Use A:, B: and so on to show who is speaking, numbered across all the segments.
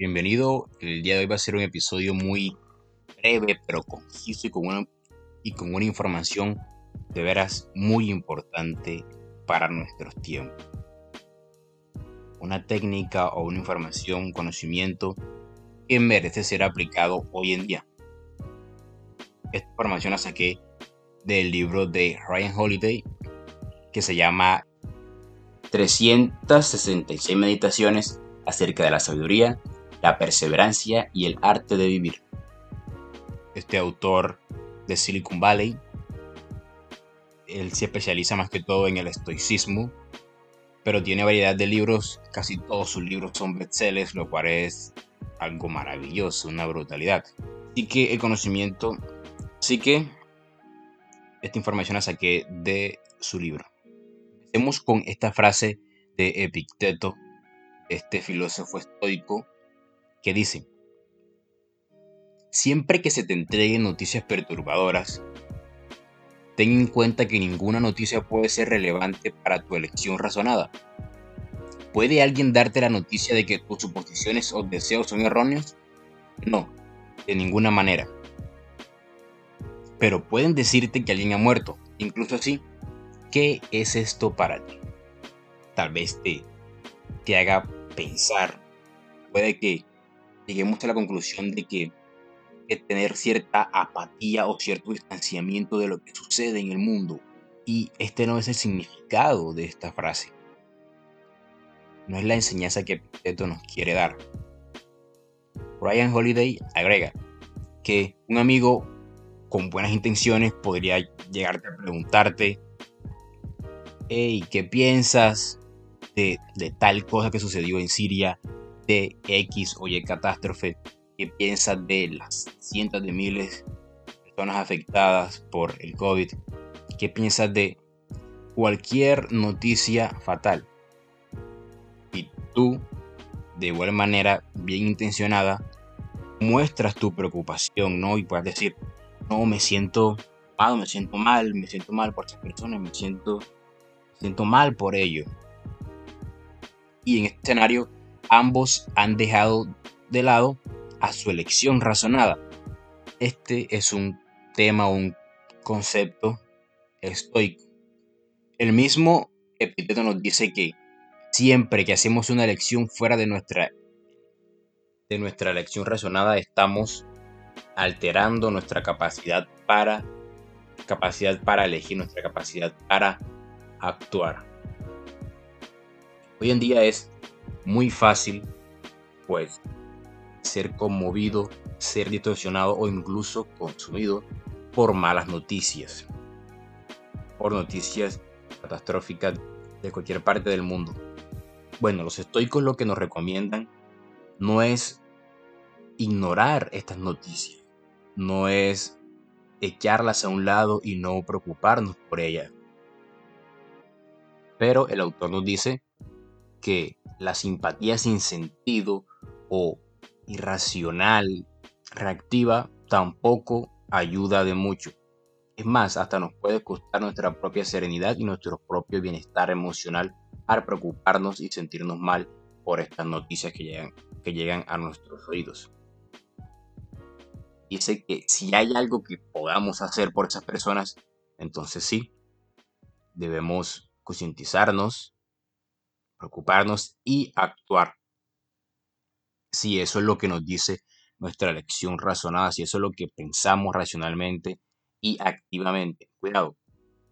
A: Bienvenido. El día de hoy va a ser un episodio muy breve, pero conciso y con una, información de veras muy importante para nuestros tiempos. Una técnica o una información, un conocimiento que merece ser aplicado hoy en día. Esta información la saqué del libro de Ryan Holiday que se llama 366 meditaciones acerca de la sabiduría, la perseverancia y el arte de vivir. Este autor de Silicon Valley, él se especializa más que todo en el estoicismo, pero tiene variedad de libros, casi todos sus libros son bestsellers, lo cual es algo maravilloso, una brutalidad. Así que el conocimiento, así que esta información la saqué de su libro. Empecemos con esta frase de Epicteto, este filósofo estoico, que dice, siempre que se te entreguen noticias perturbadoras, ten en cuenta que ninguna noticia puede ser relevante para tu elección razonada. ¿Puede alguien darte la noticia de que tus suposiciones o deseos son erróneos? No, de ninguna manera. Pero pueden decirte que alguien ha muerto, incluso así. ¿Qué es esto para ti? Tal vez te, te haga pensar. Puede que lleguemos a la conclusión de que, que tener cierta apatía o cierto distanciamiento de lo que sucede en el mundo. Y este no es el significado de esta frase. No es la enseñanza que esto nos quiere dar. Ryan Holiday agrega que un amigo con buenas intenciones podría llegarte a preguntarte, hey, ¿qué piensas de, tal cosa que sucedió en Siria, de X o Y catástrofe? ¿Qué piensas de las cientos de miles de personas afectadas por el COVID? ¿Qué piensas de cualquier noticia fatal? Y tú, de igual manera, bien intencionada, muestras tu preocupación, ¿no? Y puedes decir, no, me siento mal, me siento mal, me siento mal por esas personas, me siento, siento mal por ello. Y en este escenario, ambos han dejado de lado a su elección razonada. Este es un tema, un concepto estoico. El mismo Epíteto nos dice que siempre que hacemos una elección fuera de nuestra, de nuestra elección razonada, estamos alterando nuestra capacidad para capacidad para elegir, nuestra capacidad para actuar. Hoy en día es muy fácil pues ser conmovido, ser distorsionado o incluso consumido por malas noticias, por noticias catastróficas de cualquier parte del mundo. Bueno, los estoicos lo que nos recomiendan no es ignorar estas noticias, no es echarlas a un lado y no preocuparnos por ellas. Pero el autor nos dice que la simpatía sin sentido o irracional, reactiva, tampoco ayuda de mucho. Es más, hasta nos puede costar nuestra propia serenidad y nuestro propio bienestar emocional al preocuparnos y sentirnos mal por estas noticias que llegan, que llegan a nuestros oídos dice que si hay algo que podamos hacer por esas personas, entonces sí, debemos concientizarnos, preocuparnos y actuar. Si eso es lo que nos dice nuestra lección razonada, si eso es lo que pensamos racionalmente y activamente. Cuidado.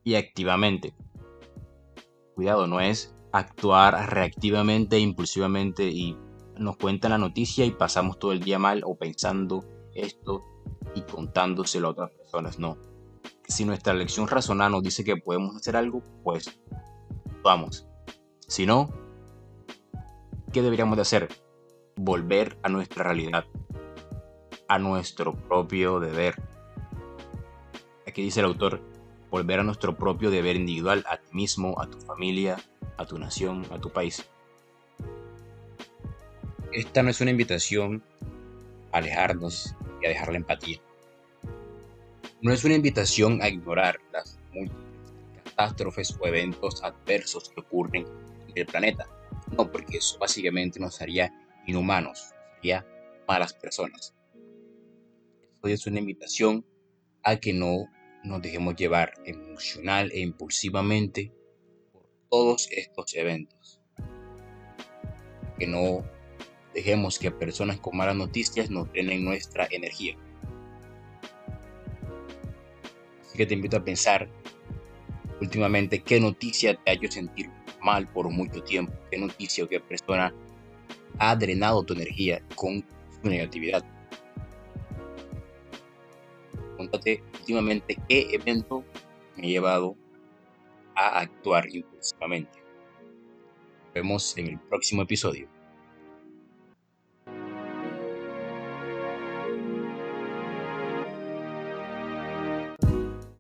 A: Y activamente. Cuidado, no es actuar reactivamente e impulsivamente y nos cuentan la noticia y pasamos todo el día mal o pensando esto y contándoselo a otras personas. No. Si nuestra lección razonada nos dice que podemos hacer algo, pues vamos. Si no, ¿qué deberíamos de hacer? Volver a nuestra realidad, a nuestro propio deber. Aquí dice el autor, volver a nuestro propio deber individual, a ti mismo, a tu familia, a tu nación, a tu país. Esta no es una invitación a alejarnos y a dejar la empatía. No es una invitación a ignorar las múltiples catástrofes o eventos adversos que ocurren en el planeta. No, porque eso básicamente nos haría inhumanos, hacia malas personas. Esto es una invitación a que no nos dejemos llevar emocional e impulsivamente por todos estos eventos. Que no dejemos que personas con malas noticias nos drenen nuestra energía. Así que te invito a pensar últimamente qué noticia te ha hecho sentir mal por mucho tiempo, qué noticia o qué persona ha drenado tu energía con su negatividad. Pregúntate últimamente qué evento me ha llevado a actuar impulsivamente. Nos vemos en el próximo episodio.